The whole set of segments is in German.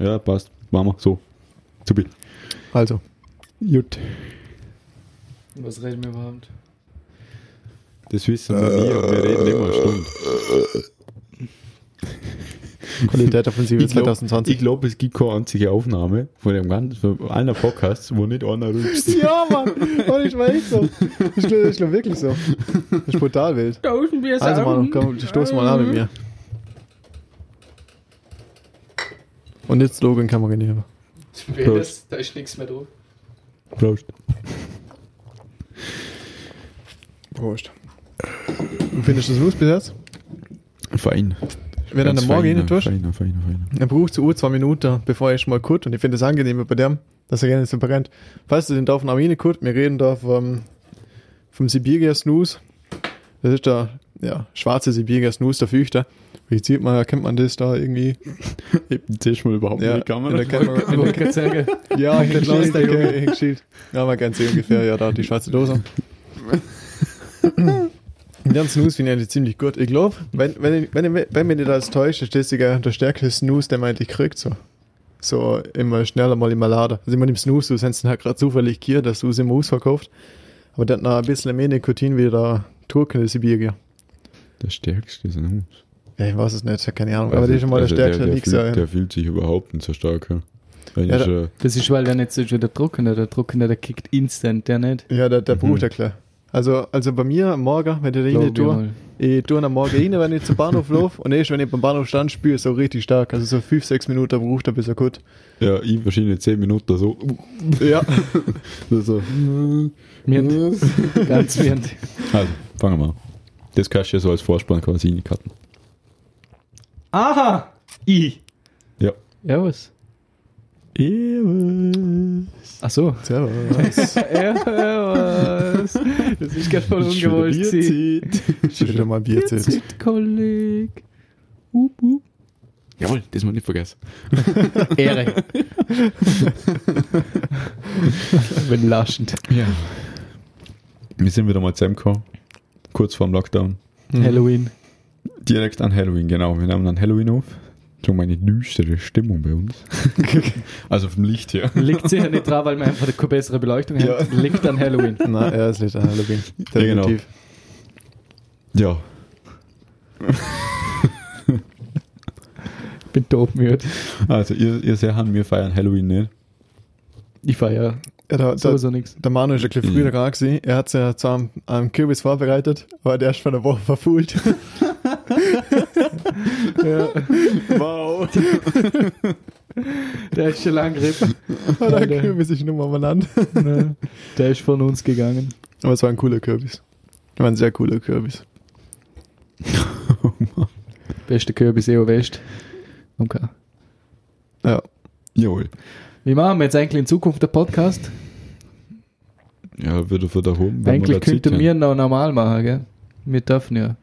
Ja, passt. Machen wir. So. Supi. Also, Gut. Was reden wir überhaupt? Das wissen wir nie, aber wir reden immer eine Stunde. Qualität Offensive Ich glaube, 2020. glaub, es gibt keine einzige Aufnahme von dem ganzen, von allen Podcasts, wo nicht einer rülpst. ja, Mann! Oh, ich war echt so. Ich glaube glaub wirklich so. Das ist brutal wild. Also, Mann, komm, stoß mal an mit mir. Und jetzt Logan kann man genießen. Das, da ist nichts mehr drauf. Prost. Prost. Und findest du das los bis jetzt? Fein. Wenn dann der Morgen rein tust, Feiner, feiner, feiner. dann braucht zu Uhr zwei Minuten, bevor er erstmal kurz. Und ich finde das angenehm bei dem, dass er gerne so brennt. Falls du den da von Armine kurz, wir reden da vom, vom Sibiria Snooze. Das ist der, ja, schwarze Sibiria Snooze, der Füchter. Wie sieht man, kennt man das da irgendwie? Eben, das mal überhaupt Ja, nicht die Kamera. in der Kamera. Ich wollte gerade sagen, Ja, Ein den Schild, der Junge. Ein Schild. Ja, man kann sehen ungefähr, ja, da die schwarze Dose. Den Snooze finde ich eigentlich ziemlich gut. Ich glaube, wenn, wenn, ich- wenn, ich- wenn mich nicht alles täuscht, ist das sogar der stärkste Snooze, den man eigentlich kriegt, so. So immer schneller mal im Laden. Also immer im Snooze, du hast halt gerade zufällig hier, dass du es im ausverkauft. Aber der hat noch ein bisschen mehr Nikotin wie der Turken des Sibirier. Der stärkste ist ein Hus. Ja, ich weiß es nicht, keine Ahnung. Aber das ist schon mal also der stärkste der, Mix. fühlt, ja. der fühlt sich überhaupt nicht so stark. Ja. Ja, da- das ist, weil der nicht so schon der Druckende, der Druckende, der kickt instant, der nicht. Ja, der, der Mhm. braucht er klar. Also, also bei mir am Morgen, wenn ich rein ich tue. Ich tue am Morgen rein, wenn ich zum Bahnhof laufe und erst wenn ich beim Bahnhof stand, spüre ich so richtig stark. Also so 5, 6 Minuten braucht er, bis er gut. ja, ich wahrscheinlich 10 Minuten so. Ja. so. Mirnd. Ganz mirnd. Also, fangen wir an. Das kannst du ja so als Vorspann quasi reincutten. Aha! I. Ja. Ja, was? Ach so. Servus. ja, was? Das ist gerade voll ungewollt. Schon wieder mal Bier zählt. Jetzt, Kolleg. Up, up. Jawohl, das muss nicht vergessen. Ehre. Wenn laschend. Ja. Wir sind wieder mal zusammengekommen. Kurz vorm Lockdown. Halloween. Direkt an Halloween, genau. Wir nehmen an Halloween auf. Schon mal eine düstere Stimmung bei uns. also vom Licht her. Liegt sicher nicht dran, weil wir einfach keine bessere Beleuchtung Ja. haben. Liegt an Halloween. Nein, er ist nicht an Halloween. Ja, genau. Definitiv. Ja. Bin todmüde. Also ihr, ihr seht, wir feiern Halloween nicht. Ich feiere Ja, der, der, sowieso nichts. der Manu ist ein bisschen früher dran gewesen. Er hat ja zwar am, am Kürbis vorbereitet, aber der ist von der Woche verfuhlt. Ja, Wow. der ist schon lang griffen. der Kürbis ist Nummer benannt. Der ist von uns gegangen. Aber es war ein cooler Kürbis. War ein sehr cooler Kürbis. Beste Kürbis EO West. Okay. Ja. Jawohl. Wie machen wir jetzt eigentlich in Zukunft den Podcast? Ja, würde von daheim. wenn eigentlich da könnten wir noch normal machen, gell? Wir dürfen ja.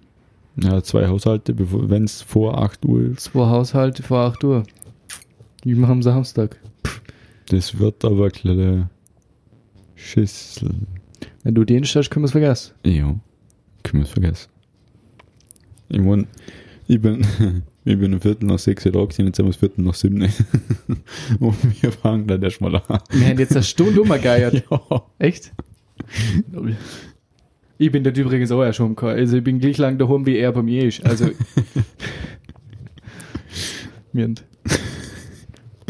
Ja, zwei Haushalte, wenn es vor 8 Uhr ist. Zwei Haushalte vor 8 Uhr. Machen am Samstag? Das wird aber eine kleine Schüssel. Wenn du Dienst hast, können wir es vergessen. Ja, können wir es vergessen. Ich mein, ich bin, ich bin um Viertel nach sechs da gewesen, jetzt sind wir das Viertel nach sieben. Und wir fangen dann erstmal an. Wir haben jetzt eine Stunde umgegeiert. Ja. Echt? Ich bin dort übrigens auch erst umgekommen. Also ich bin gleich lang daheim, wie er bei mir ist. Also. Mirnd.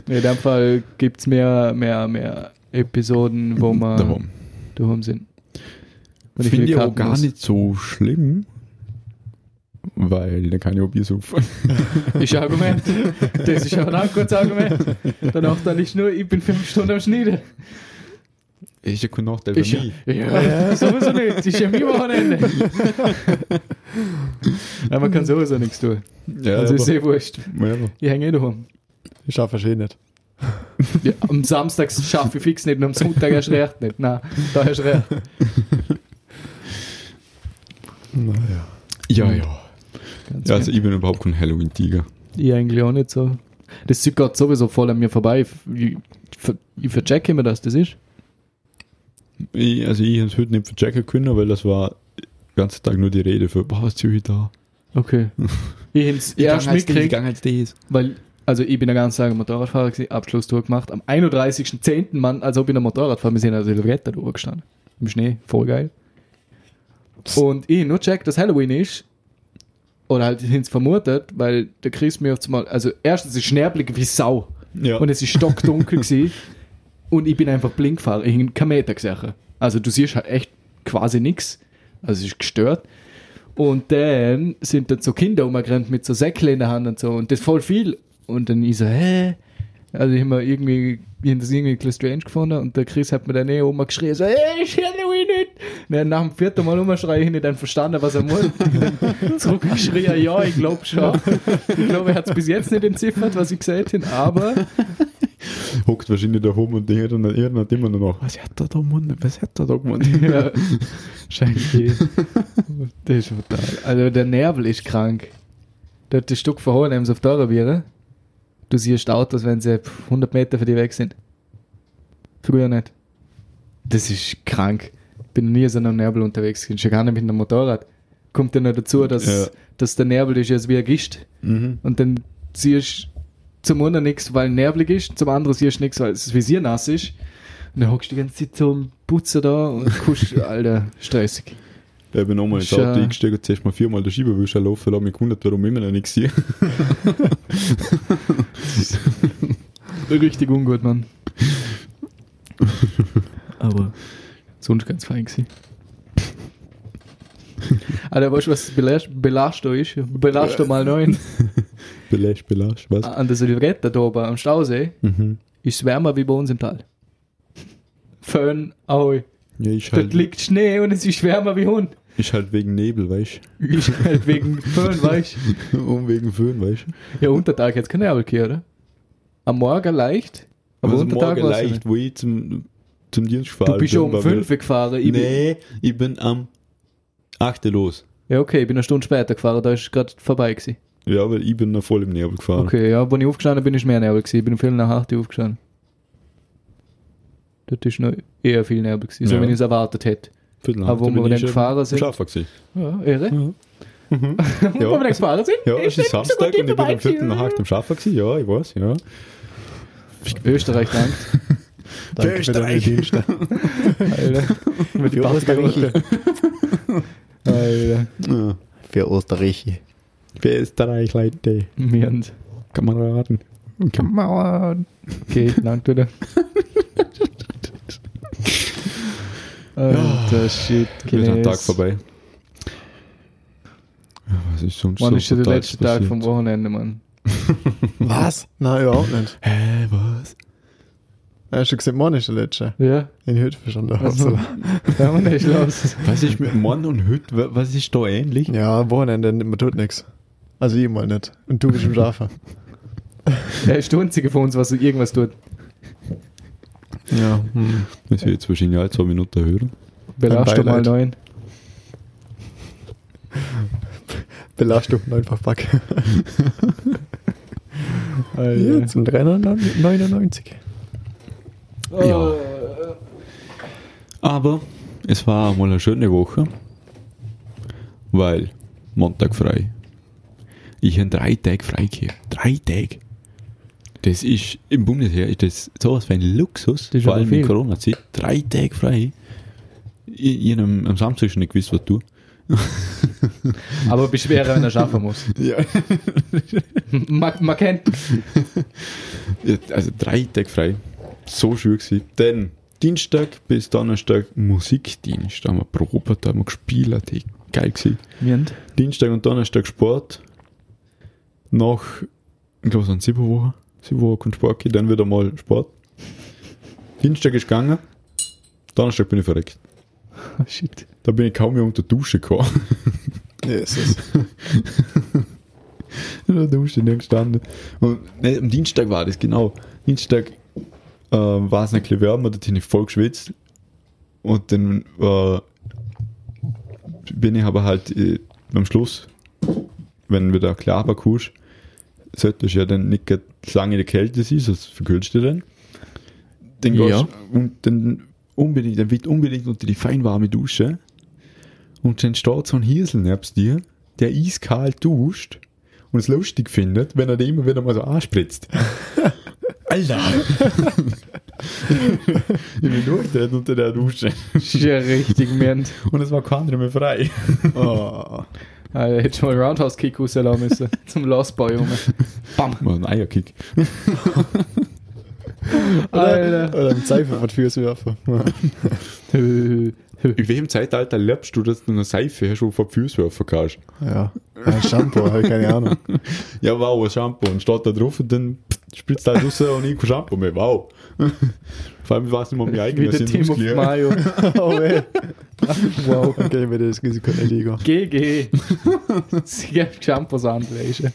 In dem Fall gibt es mehr, mehr, mehr Episoden, wo wir Darum. daheim sind. Finde ich auch gar muss. nicht so schlimm, weil dann kann ich auch Bier saufen. Ist ein Argument. Das ist auch ein gutes Argument. Danach dann ist nur, ich bin fünf Stunden am Schneiden. Ist ja kein Nachteil für Ist ja, mich. ja, sowieso nicht. Das ist ja mein Wochenende. Aber man kann sowieso nichts tun. Ja, Also ist aber, eh wurscht. ja, Ich hänge eh daheim. Ich schaffe es eh nicht. Ja, am Samstag schaffe ich fix nicht und am Sonntag erst recht nicht. Nein, da du recht. Naja. ja, ja. Ganz ja also gut. ich bin überhaupt kein Halloween-Tiger. ich eigentlich auch nicht so. Das zieht gerade sowieso voll an mir vorbei. Ich, ich, ich verchecke immer, dass das ist. Ich, also ich habe es heute nicht verchecken können, weil das war den ganzen Tag nur die Rede für, boah, was tue ich da? Okay. Ich habe es erst als mitgekriegt, weil Also ich bin den ganzen Tag Motorradfahrer gewesen, Abschlusstour gemacht. Am 31.10. Mann, als ob ich ein Motorrad fahre, wir sind also Silvretta drüber gestanden. Im Schnee, voll geil. Und ich nur check, dass Halloween ist. Oder halt hin's vermutet, weil der Chris mir auf mal, also erstens ist Schnerblig wie Sau. Ja. Und es ist stockdunkel gewesen. Und ich bin einfach blind gefahren. Ich habe keinen Meter gesehen. Also du siehst halt echt quasi nichts. Also es ist gestört. Und dann sind dann so Kinder umgerannt mit so Säckchen in der Hand und so. Und das voll viel. Und dann ich so, hä? Also ich habe mir irgendwie, ich hab das irgendwie ein bisschen strange gefunden. Und der Chris hat mir dann eh oben geschrien, so, hey, ist Halloween Und dann nach dem vierten Mal umschreien, ich nicht dann verstanden, was er muss. Zurückgeschrien, ja, ich glaube schon. Ich glaube, er hat es bis jetzt nicht entziffert, was ich gesagt habe, aber Hockt wahrscheinlich da oben und denkt dann irgendwann immer noch, was hat er da gemacht? Was hat er da gemacht? ja, scheint eh. Das ist brutal. Also der Nervel ist krank. Der hat das Stück von Hohenems auf der Biere. Du siehst Autos, wenn sie 100 Meter von dir weg sind. Früher nicht. Das ist krank. Bin noch nie so einem Nervel unterwegs gewesen. Schon gar nicht mit einem Motorrad. Kommt dann noch dazu, dass, Ja. dass der Nervel ist jetzt wie ein Gischt. Mhm. Und dann siehst du zum einen nichts, weil neblig ist, zum anderen siehst du nichts, weil das Visier nass ist. Und dann hockst du die ganze Zeit zum Putzen da und guckst, Alter, stressig. Ich bin nochmal ins. Auto eingestiegen und zuerst mal viermal der Schieberwischer laufen, habe mich gewundert, warum ich immer noch nichts sehe. Richtig ungut, Mann. Aber sonst ganz fein gewesen. Alter, weißt du, was Belast Belasto ist? Belasto mal 9. Belasch, belasch, was? An der Silvretta da oben am Stausee Mhm. ist es wärmer wie bei uns im Tal. Föhn, Ahoi. Ja, ich Dort halt, liegt Schnee und es ist wärmer wie Hund. ich halt wegen Nebel, weißt Ich halt wegen Föhn, weißt du? Und wegen Föhn, weißt du? Ja, Untertag jetzt keine Nebel oder? Am Morgen leicht, aber Also Untertag morgen leicht, wo ich zum, zum Dienst gefahren Du bist schon um war 5 mir- gefahren. Ich bin, Nee, ich bin am 8. los. ja, okay, ich bin eine Stunde später gefahren, da ist gerade vorbei gewesen. Ja, weil ich bin noch voll im Nebel gefahren. Okay, ja, als ich aufgestanden bin, ist mehr Nebel gewesen. Ich bin um Viertel nach acht Uhr aufgestanden. Dort ist noch eher viel Nebel gewesen, so Ja. wie ich es erwartet hätte. Viertel Aber wo bin wir dann gefahren sind- Schlafen gewesen. Ja, irre. Mhm. Wo wir dann gefahren sind, Ja, es ist Samstag und ich bin am Viertel nach vorbei acht am Schaffen gewesen. Ja, ich weiß, ja. Österreich dankt. Danke für deine Dienste. Alter. Mit Für Österreich. Alter. ja. Für Österreich. Für Österreich, Leute. Wir haben Kameraden. Kameraden. Okay, danke wieder. Alter Shit, Wieder ein Tag vorbei. Ja, was ist sonst Wann so ist schon der letzte Tag passiert? vom Wochenende, Mann? Was? Nein, überhaupt nicht. Hä, was? Hast du gesagt, morgen ist der letzte? Ja, In Hütte schon da. also, da haben wir nicht los. Was ist mit Mann und Hüt? wa- Was ist da ähnlich? Ja, Wochenende, man tut nichts. Also ich mal nicht. Und du bist im Schafen. Er ist der Einzige von uns, was irgendwas tut. Ja. Hm. Das wird jetzt wahrscheinlich alle zwei Minuten hören. Belastung mal neun. Belastung einfach pack. Alter. Ja, zum 399. Ja. Aber es war mal eine schöne Woche, weil Montag frei. Ich habe drei Tage frei gehabt. Drei Tage. Das ist im Bundesheer ist das sowas wie ein Luxus, Das ist vor allem in. Corona-Zeit. Drei Tage frei. Ich, ich am, am Samstag schon nicht gewusst, was du. Aber beschwerer, wenn er schaffen muss. Ja. Man, man kennt. Also drei Tage frei. So schön gewesen. Dann Dienstag bis Donnerstag Musikdienst. Da haben wir probiert, da haben wir gespielt. Hey, Geil gewesen. Mirnd. Dienstag und Donnerstag Sport. Nach, ich glaube, es waren sieben Wochen. Sieben Wochen kein Sport gehen, dann wieder mal Sport. Dienstag ist gegangen. Donnerstag bin ich verreckt. Oh, shit. Da bin ich kaum mehr unter Dusche gekommen. Jesus. In der Dusche nicht gestanden. Und ne, am Dienstag war das, genau. Dienstag äh, war es ein bisschen wärmer, da bin ich voll geschwitzt. Und dann äh, bin ich aber halt äh, am Schluss, wenn wieder klar kommst, sollte ja dann nicht lange in der Kälte sein, sonst verkühlst du dann. Dann Ja. gehst und dann unbedingt, dann wird unbedingt unter die feinwarme Dusche. Und dann steht so ein Hirsel nebst dir, der eiskalt duscht. und es lustig findet, wenn er den immer wieder mal so anspritzt. Alter! ich bin durchgedreht unter der Dusche. ja richtig ment. Und es war kein mehr frei. Oh. Alter, hätte schon mal Roundhouse-Kick rauslassen müssen. Zum Lostboy, Junge. Bam. Mal ein Eierkick. Alter. Oder ein Seife. Hö, hö. In welchem Zeitalter lebst du, dass du eine Seife schon Füße werfen kannst? Ja. Ein Shampoo, habe ich keine Ahnung. Ja, wow, ein Shampoo. Und steht da drauf und dann spritzt da raus und ich kein Shampoo mehr. Wow. Vor allem, ich weiß nicht mehr, wie Wie eigener der sind Team of. Mayo. Oh, weh. Wow. Okay, mir das Risiko nicht liegen. GG. Sie gibt Shampoos an, weißt du.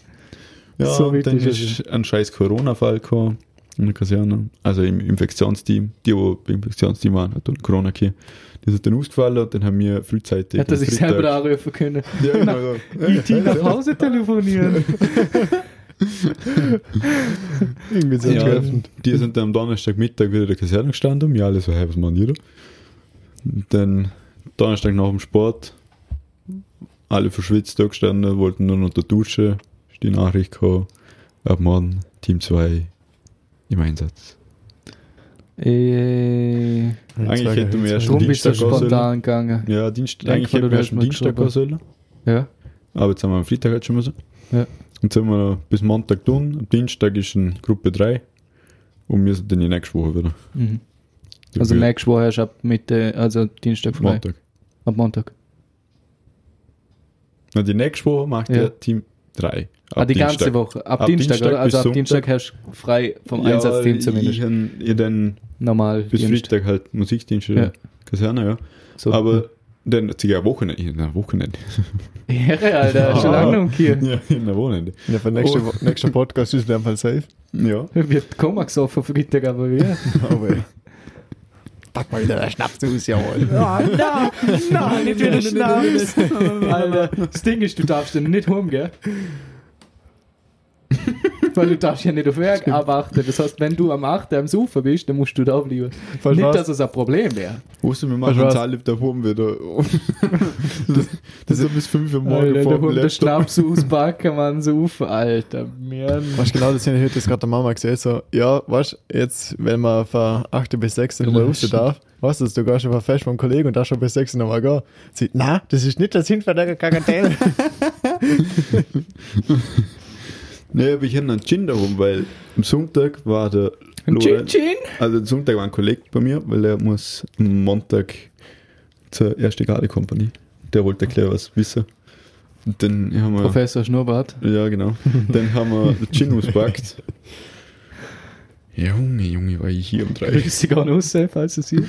Ja, So dann ist ein scheiß Corona-Fall gekommen in der Kaserne. Also im Infektionsteam. Die, die beim Infektionsteam waren, hat dann Corona gehabt. Die sind dann ausgefallen und dann haben wir frühzeitig. Hätte er sich Freitag- selber anrufen können. Ja, genau. IT nach Hause telefonieren. Irgendwie so Ja, treffend. die sind dann am Donnerstagmittag wieder in der Kaserne gestanden. Wir alle so, hey, was machen die da? Dann Donnerstag nach dem Sport, alle verschwitzt da gestanden, wollten nur noch der Dusche. Ist die Nachricht gekommen, ab morgen Team 2 im Einsatz. Äh, Eigentlich hätten wir erst Warum bist du Dienstag gehen sollen. spontan gegangen? Ja, Dienst, Denk eigentlich hätten du wir erst Dienstag gehen sollen. Ja. Aber jetzt haben wir am Freitag halt schon müssen. Ja. Und sind wir bis Montag tun. Am Dienstag ist in Gruppe 3. Und wir sind dann die nächste Woche wieder. Mhm. Also nächste Woche du ab Mitte, also Dienstag frei. Montag. Ab Montag. Na, die nächste Woche macht Ja. ja Team 3. ah, die ganze Woche. Ab, Ab Dienstag, Dienstag oder? Also ab Dienstag hast du frei vom Einsatzteam zumindest. Ich, ich dann Normal. bis Dienst. Freitag halt Musikdienst in Ja. der Kaserne, ja. So. Aber dann ja Wochenende, in einer Wochenende. Ehre, Alter. Schon lange noch hier. ja, in einer Wochenende. Ja, für nächste, Oh. Wo- nächster Podcast ist dem Fall safe. Ja. Wird Koma gesoffen Freitag, aber wir. Oh, weh. Pack mal wieder der Schnaps aus, jawohl. Ah, nein, nein, nicht wieder Schnaps. Alter, das Ding ist, du darfst den nicht heim, gell? Weil du darfst ja nicht auf Werk abachten. Das heißt, wenn du am 8. am Sofa bist, dann musst du da bleiben. Weißt nicht, was? dass es ein Problem wäre. Wusste, wir machen Weißt du uns was? alle da oben wieder. das, das ist bis 5 Uhr morgen Alter, vor da dem der Laptop. Schnaps auspacken, man, Sofa. Alter, Mann. Weißt du, genau das heute das gerade der Mama gesehen. So, ja, weißt du, jetzt, wenn man von 8 bis 6 nochmal raus darf, weißt du, du gehst einfach fest vom Kollegen und darfst schon bis 6 nochmal gehen. Sie, na, das ist nicht der Sinn von der Quarantäne. Nee, aber ich hatte einen Gin darum, weil am Sonntag war der Ein Lorenz- Chin? Also am Sonntag war ein Kollege bei mir, weil er muss am Montag zur erste Garde Company. Der wollte erklären, was wissen. Und dann haben wir. Professor Schnurrbart. Ja, genau. Dann haben wir den Gin ausgepackt. Junge, Junge, war ich hier um drei. Grüße gehen raus, falls du siehst.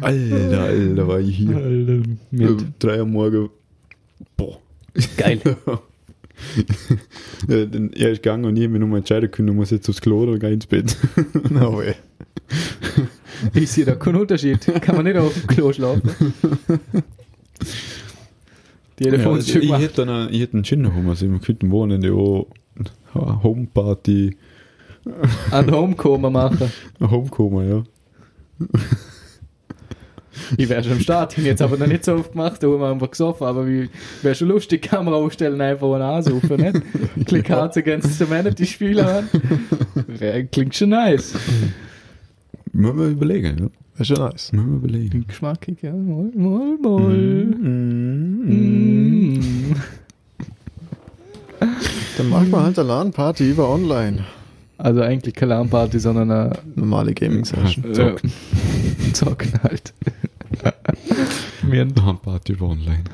Alter, Alter, war ich hier. Alter, mit. Um drei am Morgen. Boah. Geil. ja, dann, er ist gegangen und ich habe mich nochmal entscheiden können, muss jetzt aufs Klo oder gehe ins Bett. no way. Ich sehe da keinen Unterschied. Kann man nicht auf dem Klo schlafen. Jeder Ja, von uns also schon ich gemacht. hätte dann einen- ich hätte einen Gin daheim, also wir könnten am Wochenende auch eine Homeparty, Ein Homecoming machen. ein Homecoming, ja. Ich wäre schon am Start, ich jetzt aber noch nicht so oft gemacht, da haben wir einfach gesoffen, aber wie, wäre schon lustig, Kamera aufstellen, einfach und ansuchen, nicht? Click Hearts against Humanity Spieler an. Klingt schon nice. Müssen wir überlegen, ja. Ist schon nice. Müssen wir überlegen. Klingt geschmackig, ja. Moll, moll, moll. Mm. Mm. Dann machen wir halt eine LAN-Party über online. Also eigentlich keine LAN-Party, sondern eine Normale Gaming-Session. Zocken. Zocken halt. Wir haben Handparty über online.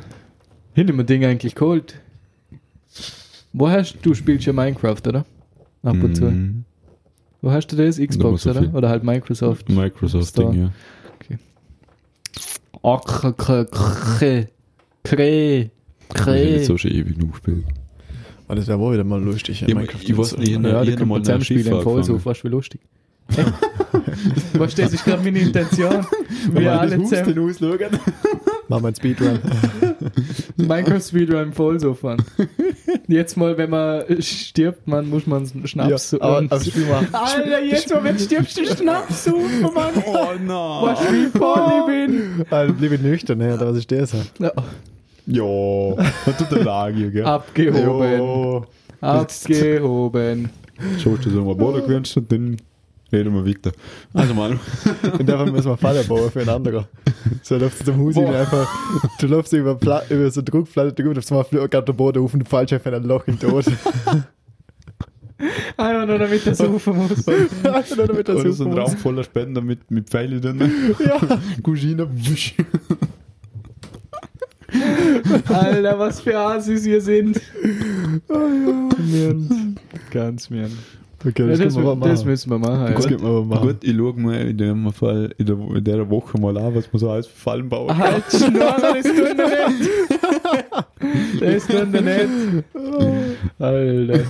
hinter mir Ding eigentlich geholt. Wo hast du spielst ja Minecraft, oder? Ab und zu. Mm. Wo hast du das? Xbox, so oder? Oder halt Microsoft? Microsoft-Ding, ja. Oh, kre, kre, kre, kre, Ich so schon ewig genug gespielt. Aber das wäre wohl wieder mal lustig. in Ich, Minecraft ich weiß nicht, ich, Ja, ich, da ich können wir mal zusammen eine spielen im Skifahrt Vollsuff, weißt du, wie lustig. Weißt du, das ist gerade meine Intention. Wir alle zusammen ausschauen. Machen wir einen Speedrun. Minecraft Speedrun im Vollsuff an. Jetzt mal, wenn man stirbt, man muss man einen Schnaps Ja, aber- und- aber Spiel mal. Alter, jetzt mal, wenn du stirbst, du Schnaps suchen, Mann. Oh nein! Was wie voll ich bin. Alter, blieb ich nüchtern, ne? Oder was ist das? Ja. Ja, hat tut der Lage, gell? Abgehoben. Jo. Abgehoben. Schaust du so mal Boden gewünscht und dann reden wir weiter. Also mal. Und dafür müssen wir Falle bauen für einen anderen. So läufst du zum Haus rein, einfach, du läufst über, Pla über so Druckplatte, du kommst mal gerade der Boden auf und du fallst einfach in ein Loch in den Tod. Einfach nur damit er saufen muss. Einfach nur damit das Oder so ein Raum muss. voller Spender mit, mit Pfeilen drin. Ja. Cousine, wusch. Alter, was für Asis ihr sind. Mirn. Ganz mirn. Okay, Ja, das, das, können wir das müssen wir machen. Das Ja. wir machen. Gut, ich schaue mal in, dem Fall, in, der, in der Woche mal an, was man so alles für Fallen bauen kann. Halt, Schnorrer, das tun wir nicht. Das tun wir nicht. Alter.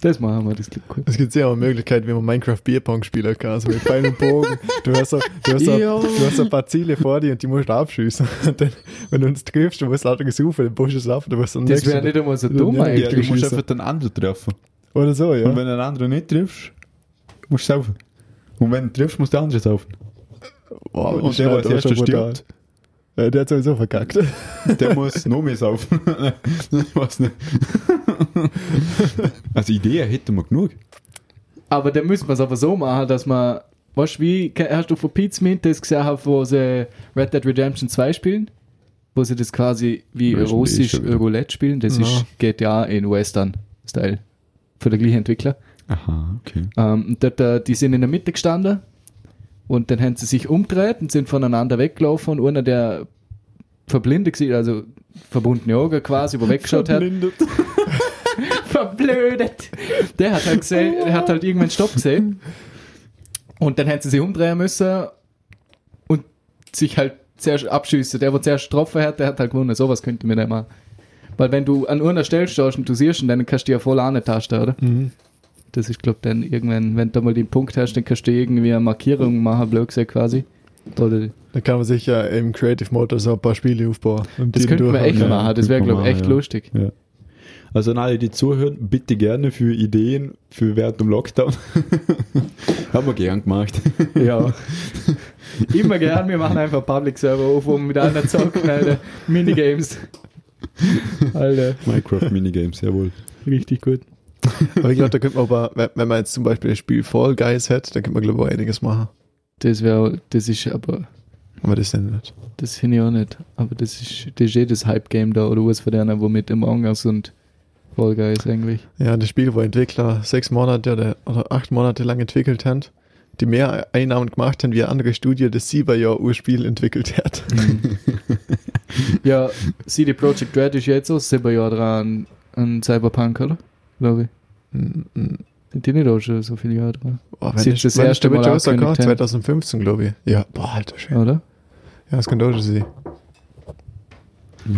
Das machen wir, das klingt cool. Es gibt sehr eine Möglichkeit, wie man Minecraft Bierpong spielen kann. Also mit Pfeil und Bogen. Du hast, so, du, hast so, Ja. du hast so ein paar Ziele vor dir und die musst du abschießen. Und dann, wenn du uns triffst, du musst lauter gesuchen, dann pushst du es ab. Du musst Das wäre nicht einmal so dumm Ja, Ja, du eigentlich. musst einfach den anderen treffen. Oder so, ja. Und wenn du den anderen nicht triffst, musst du saufen. Und wenn du triffst, musst du den anderen saufen. Boah, und der, der als erster stirbt, Ja, der hat sowieso verkackt. der muss noch mehr saufen. ich weiß nicht. Also Ideen hätten wir genug. Aber dann müssen wir es aber so machen, dass man, weißt du, wie, hast du von Pete Smith das gesehen, haben, wo sie Red Dead Redemption 2 spielen? Wo sie das quasi wie russisch. Roulette spielen? Das Ja. ist GTA in Western-Style. Für den gleichen Entwickler. Aha, okay. Ähm, dort, äh, die sind in der Mitte gestanden und dann haben sie sich umgedreht und sind voneinander weggelaufen und einer, der verblindet war, also verbundene Augen quasi, wo weggeschaut hat, verblödet. Der hat halt gesehen, der hat halt irgendwann Stopp gesehen. Und dann hätten sie sich umdrehen müssen und sich halt zuerst abschießen. Der, der zuerst getroffen hat, der hat halt gewonnen. Sowas könnte man dann machen. Weil wenn du an einer Stelle stehst und du siehst ihn, dann kannst du ja voll antasten, oder? Mhm. Das ist, glaube dann irgendwann, wenn du mal den Punkt hast, dann kannst du irgendwie eine Markierung machen, blöd gesagt quasi. Oder Da kann man sich ja im Creative Mode so ein paar Spiele aufbauen. Das wir durchhauen. echt Ja, machen. Das wäre, könnte glaube man ich, echt ja. lustig. Ja. Also an alle, die zuhören, bitte gerne für Ideen für während dem Lockdown. Haben wir gern gemacht. Ja. Immer gern, wir machen einfach Public Server auf, um mit anderen zocken, Alter. Minigames. Alter, Minecraft Minigames, jawohl. richtig gut. Aber ich glaube, da könnte man aber, wenn- man jetzt zum Beispiel das Spiel Fall Guys hätte, dann könnte man, glaube ich, auch einiges machen. Das wäre, das ist aber, Aber das denn nicht. das finde ich auch nicht. Aber das ist, das ist jedes Hype-Game da oder was von denen, wo mit Among Us und Fall Guys eigentlich. Ja, das Spiel, wo Entwickler sechs Monate oder, oder acht Monate lang entwickelt haben, die mehr Einnahmen gemacht haben, wie eine andere Studie, das sieben Jahre Urspiel entwickelt hat. Ja, CD Projekt Red ist jetzt auch sieben Jahre dran an Cyberpunk, oder? Glaube ich. Sind die nicht auch schon so viele Jahre dran? Boah, Sie wenn ist das erste Mal rausgekommen, angekündigt haben. 2015, glaube ich. Ja, boah, alter Schön. Oder? Ja, das könnte auch schon sein.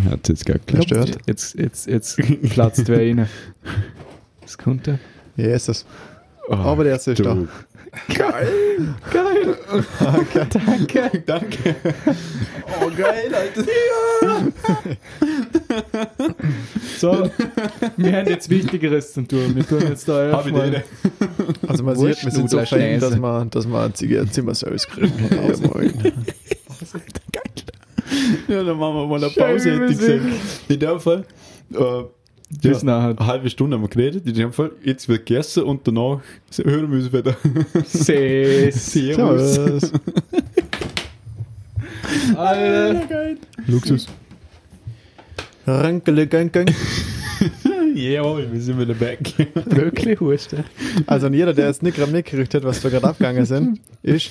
Hat jetzt gar Wer geklappt. stört? Jetzt, jetzt, jetzt platzt wer rein. Das konnte. Ja, ist das. Oh, Aber der erste ist da. Du. Geil! Danke! Danke. Oh, geil, Alter. So, wir haben jetzt Wichtigeres zu tun. Wir tun jetzt da Hab ich erstmal. Also man sieht, wir sind so fein, dass man, dass man ein Ziga- Zimmerservice kriegen. Ja, moin. Ja, dann machen wir mal eine Pause, hätte ich gesagt. In dem Fall, äh, Bis ja, nachher. eine halbe Stunde haben wir geredet. In dem Fall, jetzt wird gegessen und danach hören wir uns wieder. Servus. Servus. Alter. Luxus. Rankele, gang, gang. Jawohl, wir sind wieder back. Wirklich Husten. Also jeder, der jetzt nicht gerade mitgekriegt hat, was da gerade abgegangen sind, ist,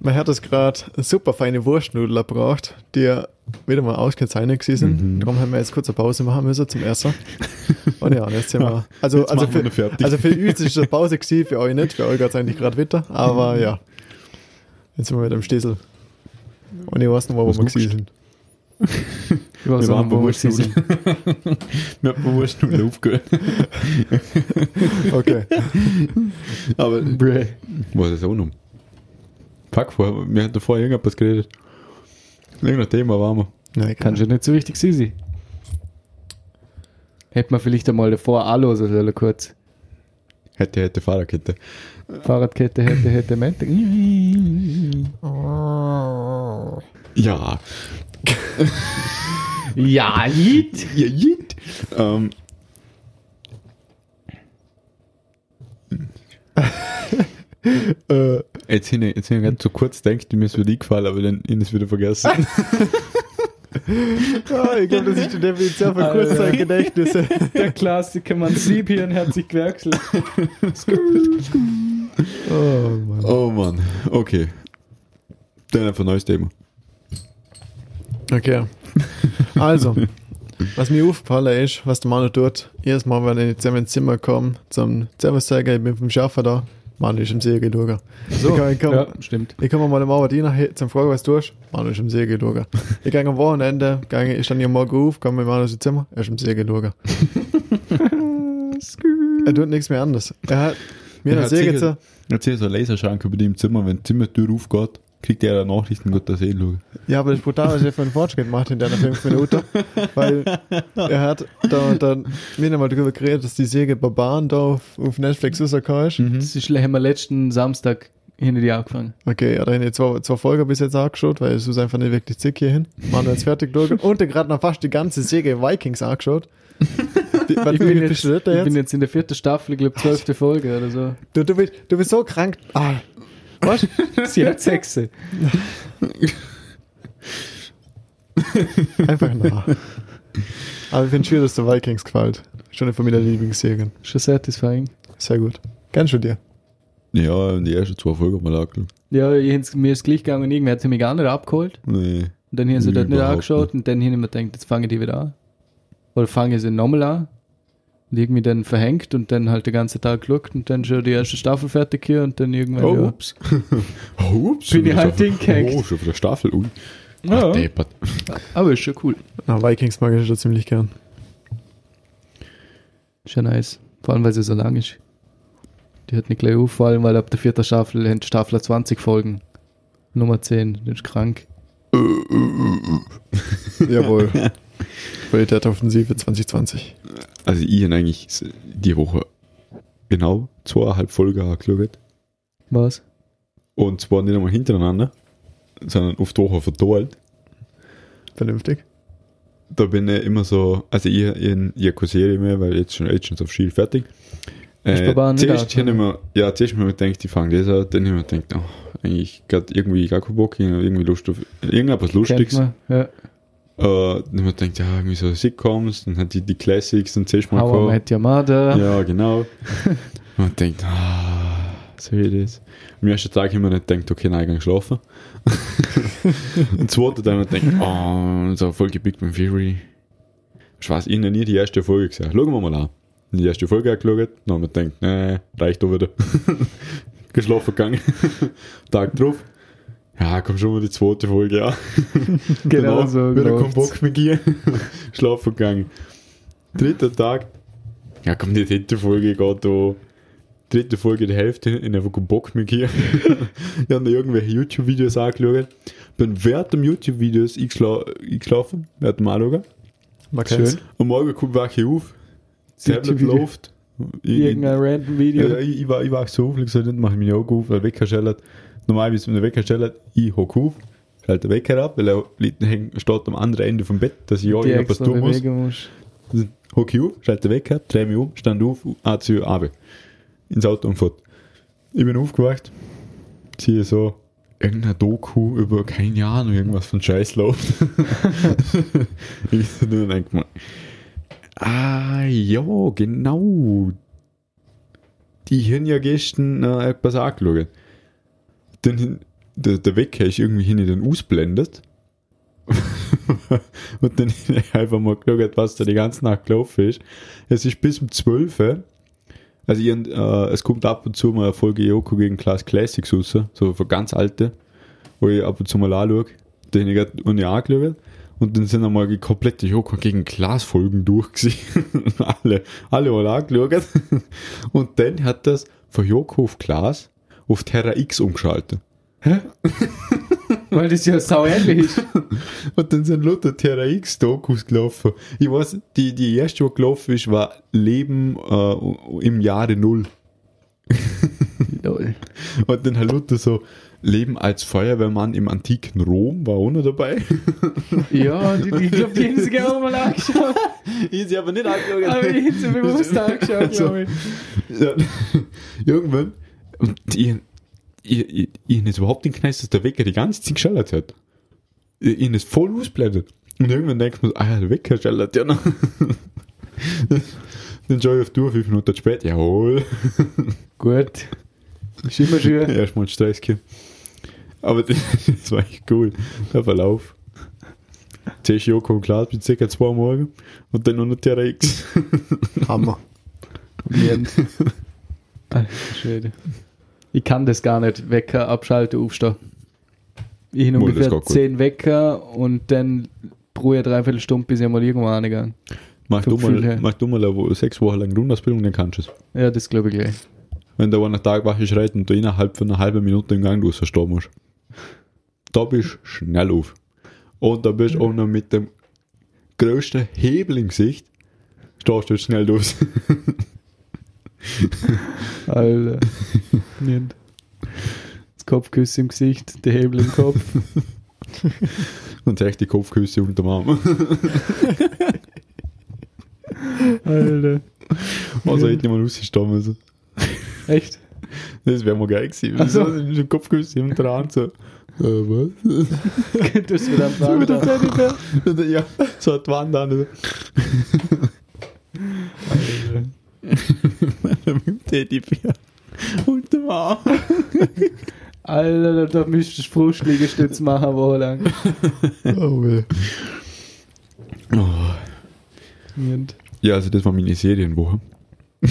man hat es gerade super feine Wurstnudeln gebraucht, die wieder mal ausgezeichnet gewesen sind. Mhm. Darum haben wir jetzt kurz eine Pause machen müssen zum Essen. Und ja, und jetzt sind wir. Also, Jetzt also, für, also für uns ist es eine Pause gewesen, für euch nicht. Für euch geht es eigentlich gerade weiter. Aber ja. Jetzt sind wir mit dem Stiesel. Und ich weiß noch mal, wo wir gewesen sind. Ich weiß Wir waren nicht, wo wir bewusst sind. Wir haben bewusst nur aufgehört. Okay. Aber, Bräh. was ist auch noch? Fuck, vorher, wir hatten vorher irgendwas geredet. Irgendein Thema waren wir. Nein, Kann schon nicht so wichtig sein. Hätte man vielleicht einmal davor anlosen sollen, kurz. Hätte, hätte, Fahrradkette. Fahrradkette hätte, hätte, Mente. Ja. Ja, Jit. Ja, jit. Ähm, Äh, jetzt hin, jetzt hin, ganz zu kurz denkt, mir ist wieder eingefallen, aber dann ist es wieder vergessen. ah, ich glaube, das ist die Definition von Alter. Kurzzeitgedächtnisse. Der Klassiker, man Siebhirn hat sich gewechselt. Oh, Mann. oh Mann. Okay. Dann einfach ein neues Thema. Okay. Also, was mir aufgefallen ist, was der Manu tut, jedes Mal, wenn ich zusammen ins Zimmer komme, zum Servus sagen, ich bin vom Schaffen da, Manu ist im See geschaut. So, Ich kann, ich kann, ja, stimmt. ich komme mal am Abend rein, zum Fragen, was du tust, Manu ist im See geschaut. Ich gehe am Wochenende, gehe, ich stand hier morgen auf, komme mit Manu ins Zimmer, er ist im See geschaut. er tut nichts mehr anderes. Er hat mir Er eine sicher- gezogen. Erzähl so Laserschrank über die im Zimmer, wenn die Zimmertür aufgeht, kriegt er Nachrichten, Gott das sehen Ja, aber das ist brutal, was er für einen Fortschritt macht in der fünf Minuten. Weil er hat da, da mir nochmal drüber geredet, dass die Säge Barbaren da auf, auf Netflix rausgekommen ist. Das ist, haben wir letzten Samstag hinter die angefangen. Okay, ja, da habe ich zwei, zwei Folgen bis jetzt angeschaut, weil es ist einfach nicht wirklich zick hierhin. Machen wir jetzt fertig durch. Und er gerade noch fast die ganze Säge Vikings angeschaut. Die, was, Ich bin, jetzt, ich da bin jetzt? jetzt in der vierten Staffel, ich glaube, zwölfte Folge oder so. Du, du, bist, du bist so krank. Ah, Was? Sie hat Sexe. einfach nah. Aber ich finde schön, dass der Vikings gefällt. Schon eine von meiner Lieblingsserien. Schon satisfying. Sehr gut. Kennst du dir? Ja, die ersten zwei Folgen mal angeschaut. Ja, ich, mir ist gleich gegangen, irgendwer hat sie mich gar nicht abgeholt. Nee. Und dann haben sie dort nicht angeschaut und dann haben wir gedacht, jetzt fange ich die wieder an. Oder fange ich sie nochmal an. Und irgendwie dann verhängt und dann halt den ganzen Tag geschaut und dann schon die erste Staffel fertig hier und dann irgendwann, Oh, ja. ups. oh, ups. Bin ich halt hingehängt. Oh, schon für der Staffel. Ui. Ja. Ach, deppert. Aber ist schon cool. Na, Vikings mag ich schon ziemlich gern. Schon nice. Vor allem, weil sie so lang ist. Die hört nicht gleich auf, vor allem, weil ab der vierten Staffel die Staffel 20 Folgen. Nummer 10, das ist krank. Jawohl. Qualität-Offensive 2020. Also ich habe eigentlich die Woche genau zweieinhalb Folgen angeschaut. Was? Und zwar nicht einmal hintereinander, sondern auf die Woche verteilt. Vernünftig. Da bin ich immer so, also ich, ich, ich keine Serie mehr, weil jetzt schon Agents of Shield fertig. Äh, zuerst habe ich angefangen. mir, ja, zuerst habe ich mir gedacht, ich fange das an, dann habe ich mir gedacht, oh, eigentlich gerade irgendwie gar keinen Bock, ich habe irgendwie Lust auf irgendetwas Kennt Lustiges. man? Ja. Äh, ich mir gedacht, ja, irgendwie so Sitcoms, dann hat die die Classics und zuerst mal How I. Met Your Mother. Ja, genau. Und man denkt, ah, so wie das. Am ersten Tag mir nicht gedacht, okay, nein, ich gehe schlafen. Am zweiten Tag habe ich mir gedacht, oh, so Folge Big Bang Theory. Ich weiß, ich habe nie die erste Folge gesehen. Schauen wir mal an. Die erste Folge angeschaut, dann haben wir gedacht, nee, reicht doch wieder. Geschlafen gegangen. Tag drauf. Ja, komm schon mal die zweite Folge an. Genau so Wieder läuft's. Bock mehr gegeben. Schlafen gegangen. Dritter Tag. Ja, komm, die dritte Folge geht da. Dritte Folge der Hälfte, ich habe keinen Bock mehr gegeben. ich habe da irgendwelche YouTube-Videos angeschaut. Bin während dem YouTube-Videos eingeschla eingeschlafen, während dem Anschauen. Schön. Am Morgen kommt wache ich auf, Tablet läuft. Ich, ich, Irgendein random Video. ja, ich, ich, war, ich war so auf, ich gesagt, dann mache ich meine Augen auf, weil Wecker schellert. Normalerweise, wenn der Wecker schellert, ich hocke auf, schalte den Wecker ab, weil er liegt, steht am anderen Ende vom Bett, dass ich irgendwas extra tun muss. Dann hocke ich auf, schalte den Wecker, drehe mich um, stand auf, anziehe, runter. Ins Auto und fort. Ich bin aufgewacht, ziehe so irgendeine Doku über, keine Ahnung, irgendwas von Scheiß läuft. ich so dann denke ah, ja, genau. Die haben ja gestern äh, etwas angeschaut. Dann der, der Wecker ist irgendwie hin dann ausblendet. und dann einfach mal geschaut, was da die ganze Nacht gelaufen ist. Es ist bis um 12 Uhr. Also ich, äh, es kommt ab und zu mal eine Folge Yoko gegen Class Classics raus, so für ganz alte, wo ich ab und zu mal anschaue. Den ich gerade ich angeschaut. Und dann sind einmal die komplette Joko gegen Glas Folgen durch gewesen. alle, alle mal angeschaut. Und dann hat das von Joko auf Glas auf Terra X umgeschaltet. Weil das ja sau ähnlich ist. Und dann sind lauter Terra X Dokus gelaufen. Ich weiß, die, die erste, die gelaufen ist, war Leben äh, im Jahre Null. Und dann halt Luther so, Leben als Feuerwehrmann im antiken Rom war auch noch dabei. Ja, die, die, ich glaube, die haben sich auch mal angeschaut. Ist aber nicht angeschaut. Aber ich hätte sie bewusst angeschaut, glaube ich. Ja, irgendwann, und ich, ich, ich, ich ist überhaupt nicht geknallt, dass der Wecker die ganze Zeit geschallert hat. Ich, ich ist voll ausblättert. Und irgendwann denkt man, ah ja, der Wecker schallert ja noch. Dann schaue ich auf die Uhr, fünf Minuten später, jawohl. Gut. Ist immer schön. Erstmal Stress gehabt. Aber das, das war echt cool, der Verlauf. Zuerst Joko und Klaas bis circa zwei Uhr morgen und dann noch eine TRX. Hammer. Niemand. Ich kann das gar nicht. Wecker, abschalten, aufstehen. Ich hin Wohl, das ungefähr. 10 Wecker und dann pro eine Dreiviertelstunde, bis ich mal irgendwo angegangen. Mach du mal, her. mach du mal eine Wo- sechs Wochen lang Grundausbildung, dann kannst du es. Ja, das glaube ich gleich. Wenn der einen Tag wach schreit und du innerhalb von einer halben Minute im Gang durchstarten musst. Da bist du schnell auf. Und da bist du auch noch mit dem größten Hebel im Gesicht. Stehst du schnell durch. Alter. Nicht. Das Kopfküsse im Gesicht, der Hebel im Kopf. und echt die Kopfküsse unter dem Arm. Alter. Also hätte ich mal rausgestorben müssen. Echt? Das wäre mal geil gewesen. Ach so. So, so Kopfküsse unter der Hand so. Äh, was? du hast wieder am So mit der Fahrrad. Teddybär. ja, so hat die Wand an. Mit dem Teddybär. Unter dem Arm. Alter, da müsstest du Frustliegestütz machen, wochenlang. Oh, weh. Oh. Ja, also das war meine Serienwoche.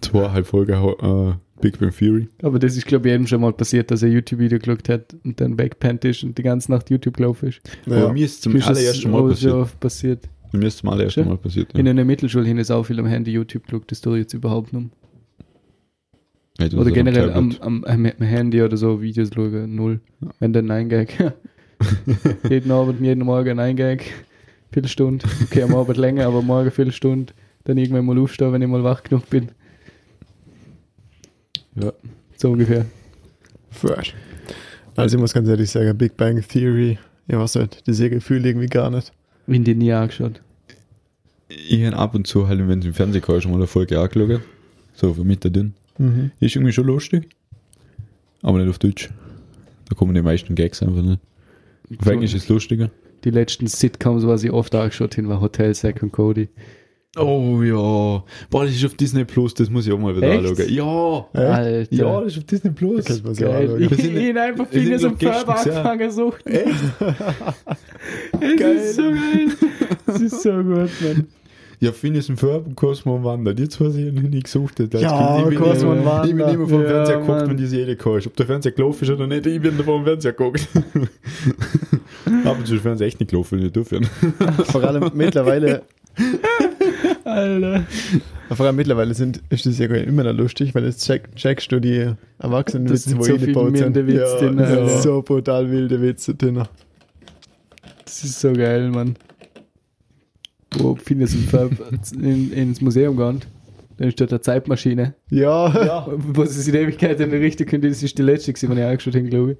Zweieinhalb Folgen äh, Big Bang Theory. Aber das ist, glaube ich, jedem schon mal passiert, dass er ein YouTube-Video geschaut hat und dann wegpennt ist und die ganze Nacht YouTube gelaufen ist. Ja. mir ist zum allerersten Mal passiert. schon oft passiert. Mir ist zum allerersten Schön. Mal passiert. Ja. In einer Mittelschule hin ist auch viel am Handy YouTube geschaut, das tue ich jetzt überhaupt nicht. Hätte Oder generell am am, am, Handy oder so Videos schauen, null. Wenn dann ein Gag. jeden Abend, jeden Morgen ein Gag. Viertelstunde. Okay, am Abend länger, aber morgen Viertelstunde. Dann irgendwann mal aufstehen, wenn ich mal wach genug bin. Ja. So ungefähr. Fresh. Also ich muss ganz ehrlich sagen, Big Bang Theory, ich weiß nicht, die Serie fühle ich irgendwie gar nicht. Wie die nie angeschaut. Ich habe ab und zu halt, wenn es im Fernsehen kam, schon mal eine Folge angeschaut. So, von Mitte drin. Mhm. Ist irgendwie schon lustig. Aber nicht auf Deutsch. Da kommen die meisten Gags einfach nicht. Auf So, Englisch ist es lustiger. Die letzten Sitcoms, was ich oft angeschaut habe, war Hotel und Cody. Oh ja. Boah, das ist auf Disney Plus, das muss ich auch mal wieder Echt? anschauen. Ja. Alter. Ja, das ist auf Disney Plus. Das muss ich auch anschauen. Ich sind- ihn einfach sind noch gestern Körper gesehen. angefangen suchten. Echt? Es Geil. ist so geil. Es ist so gut, Mann. Ja, Phineas und Ferb und Cosmo und Wanda, die zwei Serien habe ich gesucht. Als Ja, Kind. Ich bin Cosmo und Wanda. Ich bin immer vom Ja, Fernseher geguckt, wenn die Serie kam. Ob der Fernseher gelaufen ist oder nicht, ich bin vom Fernseher geguckt. Ab und zu ist der Fernseher echt nicht gelaufen, wenn ich dürfen. Vor allem mittlerweile, Alter. vor allem mittlerweile sind, ist das ja immer noch lustig, weil jetzt check, checkst du die erwachsenen Das Witze, sind wo so ich viele gebaut sind. Witze ja, drin, das Alter. sind so brutal wilde Witze drin. Das ist so geil, Mann. Wo und Ferb in, ins Museum gehen, dann steht da Zeitmaschine. Ja, Wo sie sich in Ewigkeit nicht richtig können, das ist die letzte die ich angeschaut habe, glaube ich.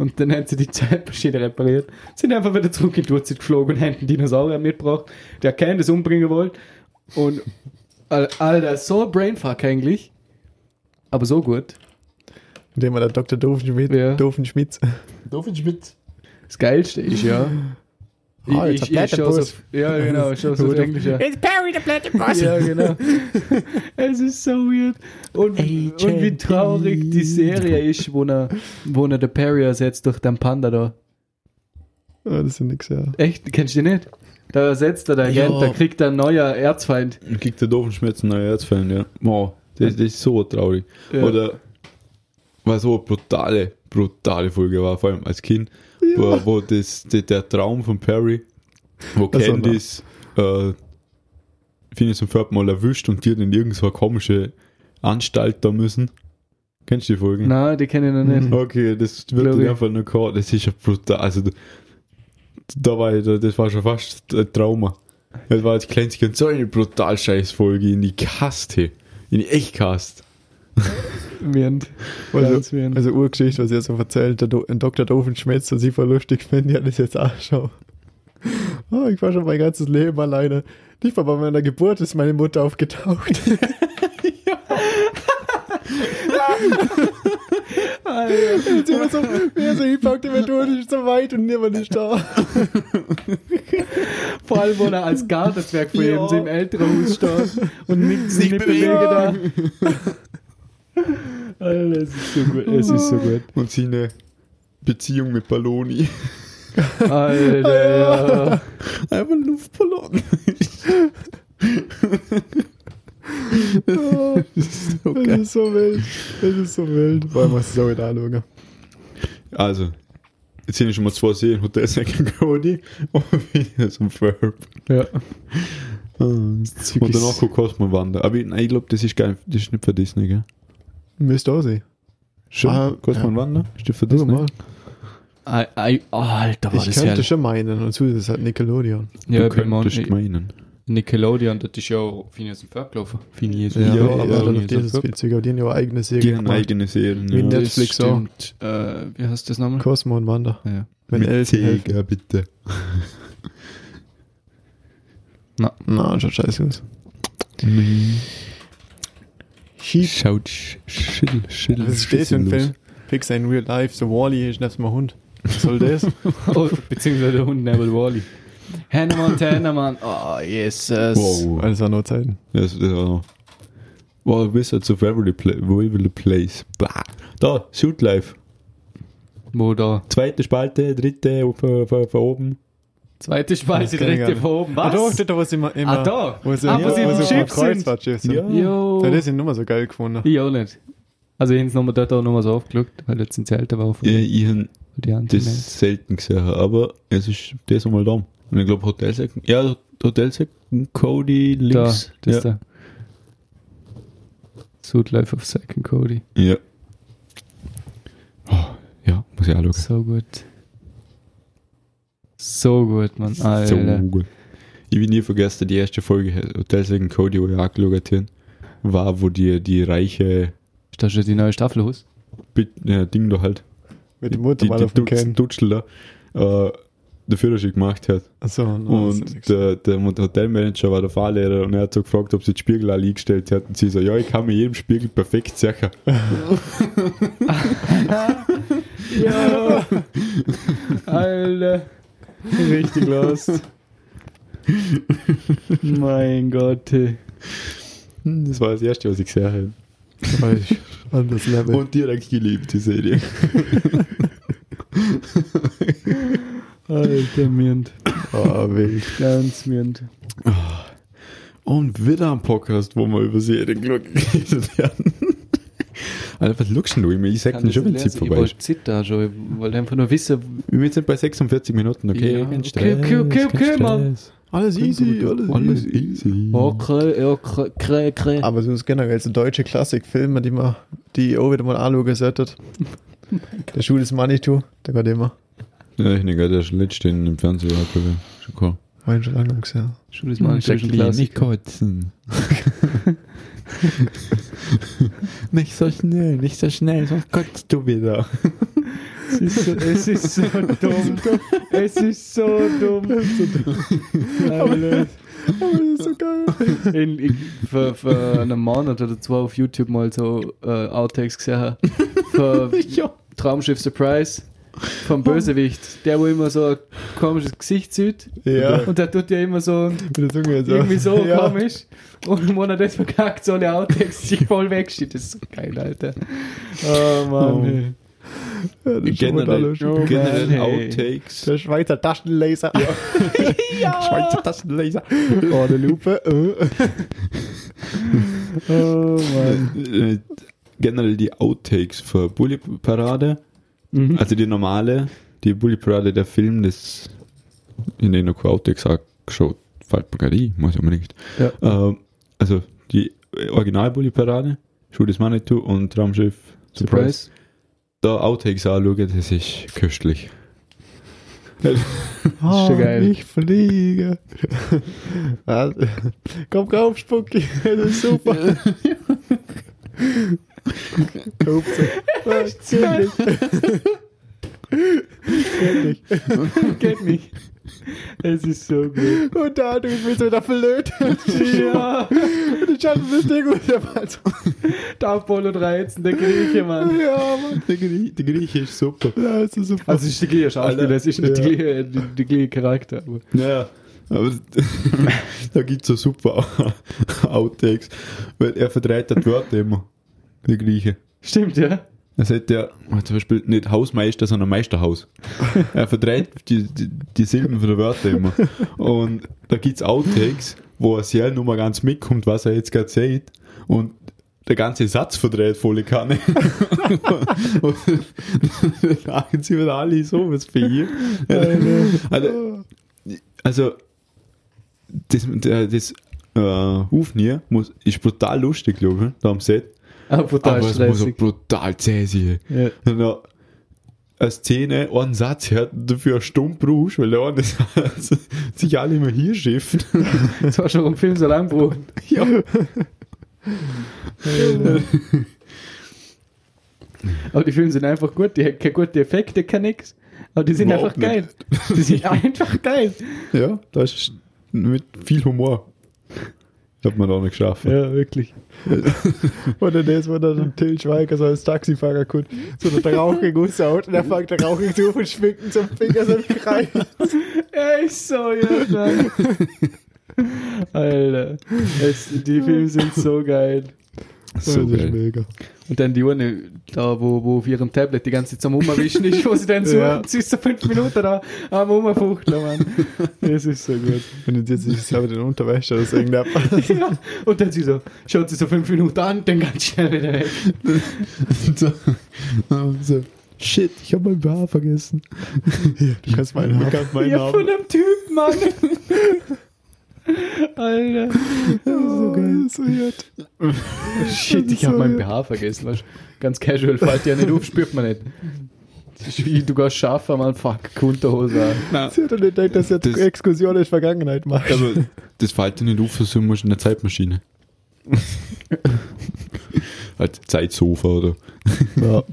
Und dann haben sie die Zeitmaschine repariert, sind einfach wieder zurück in die Urzeit geflogen und haben einen Dinosaurier mitgebracht, der keinen das umbringen wollte. Und, Al- Alter, so ein Brainfuck eigentlich. Aber so gut. indem man der Dr. Doofenschmidt, Ja. Doofenschmitz. Doofenschmidt. Das Geilste ist ja. Ah, jetzt ich, ich, ich schaue auf, ja, genau, ich schaue auf Englisch. Ja. It's Perry, der Platypus. Ja, genau. es ist so weird. Und, Agent und wie traurig die. Serie ist, wo er, wo er der Perry ersetzt durch den Panda da. Ah, das ist nix, ja. Echt? Kennst du die nicht? Da ersetzt er Ja. Agent, da kriegt er ein neuer Erzfeind. Kriegt der Doofenschmitz einen neuen Erzfan, ja. Wow, das, das ist so traurig. Ja. Oder, war so eine brutale, brutale Folge war, vor allem als Kind, wo, wo das, der, der Traum von Perry, wo Also, Candice, äh, Phineas und Ferb mal erwischt und die dann irgend so komische Anstalt da müssen. Kennst du die Folgen? Nein, die kenne ich noch nicht. Okay, das wird ich. einfach nur gehabt. Das ist ja brutal. Also, da- war ich, da- das war schon fast ein Trauma. Das war als kleines Kind so eine brutal scheiß Folge, in die he. In die echt Mirnd. Also, mirnd. also Urgeschichte, was ihr so erzählt, der Do ein Dr. Doofenschmitz, was ich voll lustig finde, ja, das jetzt anschaue. Oh, ich war schon mein ganzes Leben alleine. Nicht mal bei meiner Geburt ist meine Mutter aufgetaucht. Jetzt immer so, wer so hinpackt, immer durch, ist so weit und niemand ist da. Vor allem, wo er als Gartenzwerg vor Ja. ihm im Elternhaus steht und nichts Sich nicht bewegen. bewegen da. Alter, es ist so gut. Es ist so gut. Und seine Beziehung mit Balloni. Alter. Einfach Luftballon. Das ist so das ist so wild. Das ist so wild. Wollen wir es so wieder anschauen. Also, jetzt sind schon mal zwei Serien. Hotel Second Cody und wieder so ein Verb. ja. Und wirklich- danach kommt Cosmo Wander. Aber ich, nein, ich glaube, das ist geil. Das ist nicht für Disney, gell? Müsste auch sein. Schon? Ah, Cosmo ja. Wander? Ist das für Disney? mal. Ei, ei, oh, Alter, war Ich das könnte herrlich. schon meinen. Und so ist es halt Nickelodeon. Ja, du ich mal könntest meinen. Nickelodeon, das ist ja auch Phineas und Ferb gelaufen. Phineas Ja, Ja, aber ja, dann Phineas auf dieses und Ferb. Spielzeug, aber die haben ja auch eigene Die Serie haben gemacht. eigene Serien. Wie Ja. der- Das Netflix auch. stimmt. Äh, wie heißt das nochmal? Cosmo und Wanda. Ja. Wenn Mit. Sega, bitte. Na, schaut scheiße aus. Schaut sch- schill, schill. Was ist das für ein. Film? Pixar in Real Life, so Wally, ich nenn's mal Hund. Was soll das? Oh, beziehungsweise der Hund Neville Wally. Hannah Montana, Mann. Oh, Jesus. Wow. Alles war nur Zeiten. Das, das war noch. Wow, Wizards of Waverly, Pla Waverly Place. Bah. Da, Shoot Life. Wo da? Zweite Spalte, dritte von oben. Zweite dritte gar von oben. Ah, Was? da, da, wo sie immer, immer Ah, da. Wo sie, Ah, wo sie wo im sie Kreuzfahrtschiff sind. Ja. Jo. Ja, das sind immer so geil gefunden. Ich auch nicht. Also, ich habe es nochmal dort auch nochmal so aufgeschaut, weil jetzt sind sie älter war. Ja, ich habe Die das selten gesehen, aber es ist das einmal da. Und ich glaube Hotel Second, ja, Hotel Second Cody Da, links. das ja. da. Suit Life of Second Cody. Ja. Oh, ja, muss ich auch schauen. So gut. So gut, Mann. So Alter. gut. Ich will nie vergessen, die erste Folge Hotel Second Cody, wo ich angeschaut habe, war, wo die, die reiche Ist da schon die neue Staffel aus? Ja, Ding da halt, Mit der Mutter die, mal die auf dem Dutz, Ken. Dutschel da, äh, der Führerschein gemacht hat. Achso, no, Und der, der Hotelmanager war der Fahrlehrer und er hat so gefragt, ob sie den Spiegel alle eingestellt hat. Und sie so, ja, ich kann mir jedem Spiegel perfekt sehen. Ja. Alter. Richtig lost. mein Gott. ey. Das war das Erste, was ich gesehen habe. Anderes Level. Und direkt geliebt, die Serie. Alter, Mirnd. oh, wild. Ganz Mirnd. Und wieder ein Podcast, wo wir über Serien geredet werden. Alter, was denn du immer? Ich sag dir schon, wenn nicht es lesen. Ich vorbei wollte ist. zittern schon. Ich wollte einfach nur wissen. Wir sind bei 46 Minuten, okay? Ja, Kein okay, Stress, okay, okay, Mann. Alles easy, alles, Alles easy. easy. Okay, okay, okay, okay. Aber so ist generell so deutsche Klassikfilme, die man, die ich auch wieder mal anschauen sollte. Der Schuh des Manitou, der geht immer. Ja, ich denke, der ist letzte im Fernsehen war, ich. Schon cool. Hab ich schon lange nicht gesehen. Schon das mal ein Kleine Klassik. Kotzen. nicht so schnell, nicht so schnell, sonst kotzt du wieder. Es ist so, es ist so dumm. Es ist so dumm. Alter. Aber das ist so geil. In, ich, für, für einen Monat oder zwei auf YouTube mal so äh, Outtakes gesehen. Für. Traumschiff Surprise vom Bösewicht. Der, wo immer so ein komisches Gesicht sieht. Ja. Und der tut ja immer so irgendwie so ja. komisch. Und wenn er das verkackt, so eine Outtakes sich voll wegsteht. Das ist so geil, Alter. Oh Mann. Oh. Ja, Generell. Oh, generell man, hey. Outtakes. Der Schweizer Taschenlaser. Schweizer Taschenlaser. Oh, eine Lupe. Äh. Oh Mann. Äh, generell die Outtakes für Bully Parade. Mhm. Also die normale, die Bully Parade, der Film, das in den Outtakes auch geschaut. Fällt mir gerade ein, muss ich unbedingt. Ja. Ähm, also die Original Bully Parade, Schuh des Manitou und Traumschiff Surprise. Surprise. Da Outtakes anschauen, das ist köstlich. Oh, schon geil. Ich fliege. Komm rauf, Spucki. Das ist super. Ups. Geht nicht. Geht nicht. Es ist so gut. Und da, du bist wieder der verlötet. Ja. Und ich hatte das Ding und der war so. Der Apollo 13, der Grieche, Mann. Ja, Mann. Der, Grie der Grieche ist super. Ja, ist so super. Also es ist die gleiche Schauspieler, es ist nicht Ja. die gleiche, gleiche Charakter. Aber Ja, aber da gibt es so super Outtakes, weil er verdreht das Wort immer, der Grieche. Stimmt, ja? Er sagt ja zum Beispiel nicht Hausmeister, sondern Meisterhaus. Er verdreht die, die, die Silben von der Wörter immer. Und da gibt es Outtakes, wo er sehr nur mal ganz mitkommt, was er jetzt gerade sagt. Und der ganze Satz verdreht volle Kanne. und dann lachen sie wieder alle so, was für ihr. Also, also das, das äh, Aufnehmen muss, ist brutal lustig, glaube ich, da am Set. Ah, brutal Aber es muss auch brutal zäh sein. Ja. Du eine Szene, einen Satz hört, dafür eine Stunde brauchst, weil der eine sich alle immer hier schiffen. Das war schon im Film so lang gebraucht. ja. Aber die Filme sind einfach gut, die haben keine guten Effekte, kein nix. Aber die sind Überhaupt einfach geil. Die sind einfach geil. ja, das ist mit viel Humor. Hat man auch nicht geschafft. Ja, wirklich. Oder das, wo dann Till Schweiger so als Taxifahrer kommt, so der rauchige Gusshaut und er fängt der rauchig zu und schwingt ihn zum Finger so im Kreis. Ja, ist so, ja. Alter, es, die Filme sind so geil. So das ist geil. mega. Und dann die eine, da wo, wo auf ihrem Tablet die ganze Zeit am Umwischen ist, wo sie dann suchen, Ja. sie ist so fünf Minuten da am Umfuchteln, Mann. Das ist so gut. Und jetzt ist selber den Unterwäsche oder so irgendetwas. Ja. Und dann sie so, schaut sie so fünf Minuten an, dann ganz schnell wieder weg. so, so, shit, ich habe mein BH vergessen. Du kannst meinen Du haben. Ja, von dem Typ, Mann. Alter. so geil. So gut. Shit, ich hab so mein gut. BH vergessen. Weißt? du. Ganz casual, fällt ja nicht auf, spürt man nicht. Das ist wie, du gehst schaffen, mal fuck, Unterhose an. Nein, Sie hat doch nicht gedacht, dass jetzt Das- Exkursion in die Vergangenheit macht. aber das fällt dir nicht auf, so musst du in eine Zeitmaschine. halt Zeitsofa oder. Ja.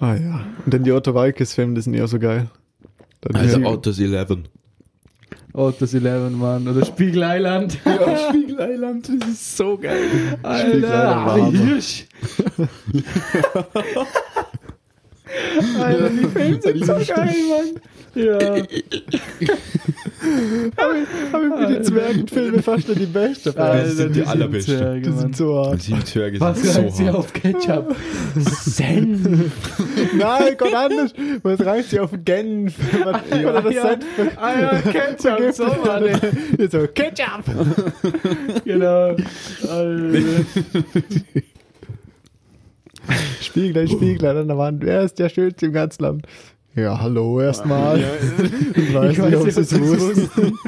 Ah ja. Und dann die Otto Walkes-Filme, die sind ja so geil. Dann Also Autos 11. Autos 11, Mann. Oder Spiegeleiland. Ja, Spiegeleiland, das ist so geil. Alter. Hirsch. Alter, die Filme sind so geil, Mann. Ja. Aber für die Zwergenfilme fast nicht die beste. Alter, sind die sind allerbesten. Zwerge, Die sind so hart. Sieben Zwerge Was sind reicht so sie hart. auf Ketchup? Senf. Nein, Gott anders. Was reicht sie auf den Genf? Was- Oder das ja. Set. Ah ja, Ketchup, so Mann. So, Ketchup! Genau. Alter. Spieglein, Spieglein an der Wand. Wer ist der Schönste im ganzen Land? Ja, hallo erstmal. Ich weiß Ich nicht, weiß ob nicht, sie ob es sie es wussten.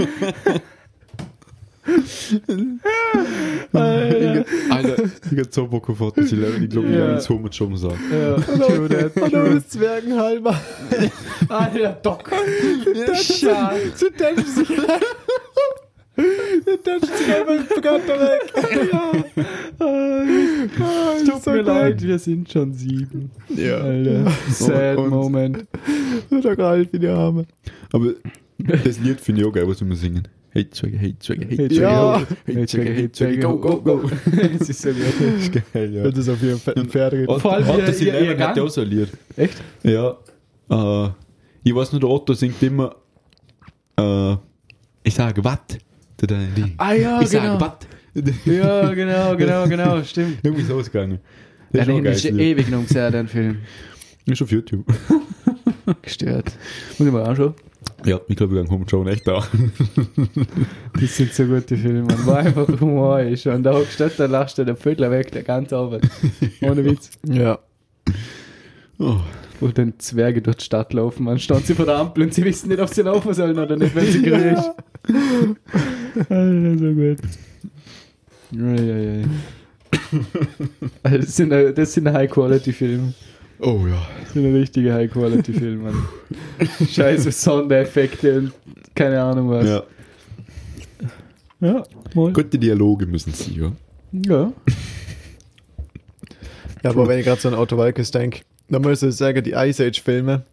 Alter. Alter, ich hab so Bock auf Autos 11. Ich glaube, ich Ja. werde es Home schon sagen. Ja, true that, Hallo, true. das Zwergenhalber. Alter, Doc. Schade. Sie tätschen sich. Sie tätschen sich einfach bekannter weg. Ah, Tut mir leid, wir sind schon sieben. Ja. Alter. Sad Und- Moment. Der Ralf wie die Arme. Aber das Lied finde ich auch geil, was wir singen. Hey Zwerge, hey Zwerge, hey Hey, Zwerge, Ja. hey Zwerge, hey Zwerge, go, go, go. Das ist so gut. Das ist geil, ja. Das ist auf jeden Fall ein Pferd. Und Vor allem 11 ihr hat auch so ein Lied. Echt? Ja. Äh, ich weiß nur, der Otto singt immer, äh, ich sage Watt. Ah ja, ich sage genau. Ja, genau, genau, genau, stimmt. Irgendwie so ausgegangen. Das Ja, ist den geil. ist ja ewig noch gesehen, den Film. Ist auf YouTube. Gestört. Muss ich mal anschauen. Ja, ich glaube, wir gehen Home schon echt da. Das sind so gute Filme, man. Wo einfach Humor ist. Und da hockst du, da lachst du den Vögel weg, der ganze Abend. Ohne Witz. Ja. Oh, Wo dann Zwerge durch die Stadt laufen, man. Stehen sie vor der Ampel und sie wissen nicht, ob sie laufen sollen oder nicht, wenn sie grün ist. Alter, so gut. Also das sind, das sind High-Quality-Filme. oh ja. Das sind richtige High-Quality-Filme, Mann. Scheiße Sondereffekte und keine Ahnung was. ja. ja mal. Gute Dialoge müssen sie, ja. Ja. Ja, aber wenn ich gerade so an Otto Walkes denke, dann muss ich sagen, die Ice Age-Filme,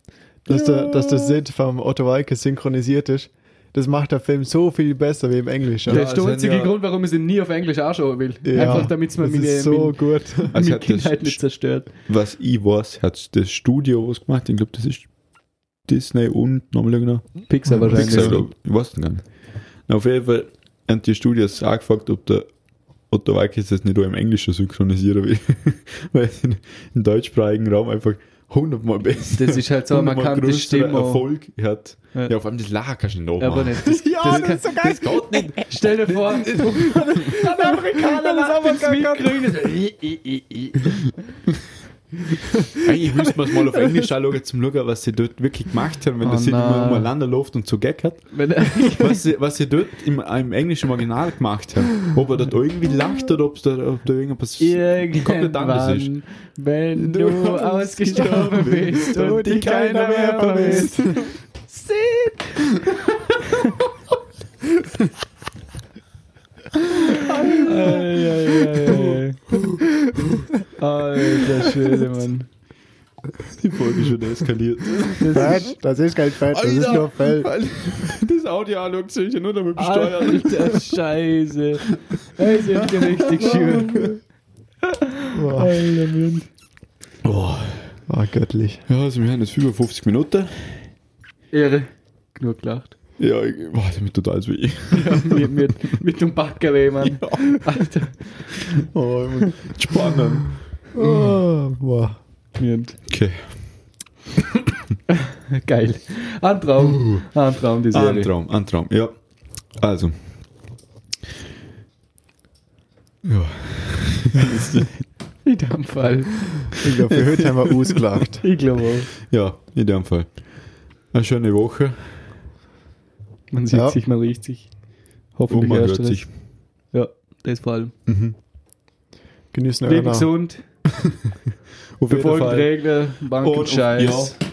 dass, der, dass der Sid vom Otto Walkes synchronisiert ist, das macht der Film so viel besser wie im Englischen. Das ist der es einzige ja- Grund, warum ich sie nie auf Englisch anschauen will. Ja, Einfach damit es mir meine, so meine, gut. Also meine hat das Kindheit nicht zerstört. was ich weiß, hat das Studio was gemacht. Ich glaube, das ist Disney und nochmal genau. Pixar wahrscheinlich. Pixar, glaub ich. ich weiß nicht. Na, auf jeden Fall haben die Studios auch gefragt, ob der Otto Walkes das nicht auch im Englischen synchronisieren will. Weil es in, im deutschsprachigen Raum einfach hundertmal besser Das ist halt so hundertmal markante größeren Stimme. Erfolg hat. Ja. Ja. vor allem das Lachen kannst du nicht Aber nachmachen. nicht. Das, Ja, das, das ist so geil. Das geht nicht. Stell dir vor, ein Amerikaner Das ist aber gar Mikro Eigentlich müsste man es mal auf Englisch anschauen, zum schauen, was sie dort wirklich gemacht haben, wenn Oh das immer umeinander läuft und so er- Was sie, was sie dort im, im englischen Original gemacht haben. Ob er dort irgendwie lacht oder ob's da, ob da irgendwas komplett anders ist. Irgendwann, wenn du ausgestorben bist und dich keiner mehr vermisst. Eieiei. Alter Schwede, Mann. Die Folge ist schon eskaliert. Fett, das ist kein Fett, das ist nur Fell. Das Audio anschaut sich ja nur damit besteuert. Alter Scheiße. Ey, sind die richtig schön. Boah, Alter Mann. Oh. oh, göttlich. Ja, also wir haben jetzt über 50 Minuten. Ehre. Genug gelacht. Ja, ich, boah, das ist total weh. Ja, mit, mit, mit dem Backer weh, Mann. Alter. Oh, spannend. Oh, boah. Okay. Geil. Ein Traum. Ein Traum, die Ein Serie. Traum, ein Traum, ja. Also. Ja. In dem Fall. Ich glaube, für heute haben wir ausgelacht. Ich glaube auch. Ja, in dem Fall. Eine schöne Woche. Man sieht Ja. sich, man riecht sich. Hoffentlich man hört sich. Ja, das vor allem. Mhm. Genießen Leben gesund, Fall. Regeln, Und- Bankenscheiß. ja.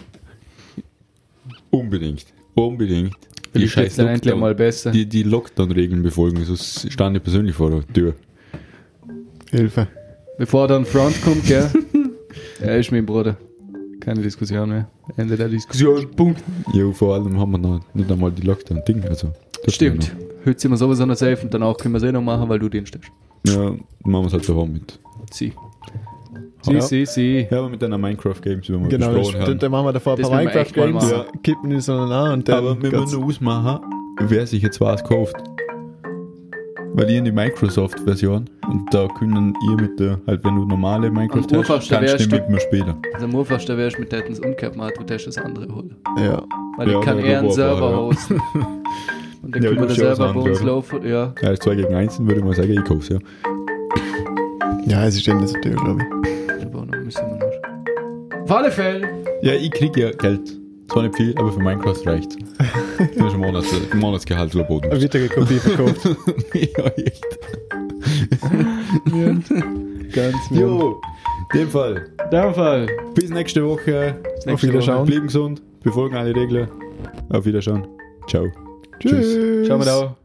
Unbedingt. Unbedingt. Die scheiß dann endlich mal besser. Die, die Lockdown-Regeln befolgen, sonst stand ich persönlich vor der Tür. Hilfe. Bevor dann Front kommt, gell? er ist mein Bruder. Keine Diskussion mehr. Ende der Diskussion. Punkt. Ja, vor allem haben wir noch nicht einmal die Lockdown-Ding. Also, das Stimmt. Heute sind wir sowieso noch safe und danach können wir es eh noch machen, weil du Dienst hast. Ja, machen wir es halt daheim mit. Sie. Sie, Ja. sie, sie. Ja, aber mit einer Minecraft-Games, wie wir Genau, besprochen das, haben. dann machen wir davor ein Das paar mal Minecraft-Games, kippen die so an und dann Aber wir müssen ausmachen, wer sich jetzt was kauft. Weil ihr in die Microsoft-Version und da können ihr mit der, halt wenn du normale Minecraft Am hast, kannst du du- mit mir spielen. Also am einfachsten wärst du mit denen umgekehrt machen, du darfst das andere holen. Ja. Weil Ja, ich kann der eher einen Server ja. hosten. Und dann Ja, können wir du den Server bei uns laufen. Ja. Ja, 2 gegen 1 würde ich mal sagen, ich kauf's, ja. Ja, es ist in der Tür, glaube ich. Müssen wir noch. Auf alle Fälle. Ja, ich krieg ja Geld. Zwar nicht viel, aber für Minecraft reicht. Das ist ein Monats, Monatsgehalt oder Boden. Eine weitere Kopie verkauft. ja, echt. Ganz mir. Jo, in dem Fall. In dem Fall. Bis nächste Woche. Auf Wiederschauen. Bleiben gesund, befolgen alle Regeln. Auf Wiederschauen. Ciao. Tschüss. Schauen wir da.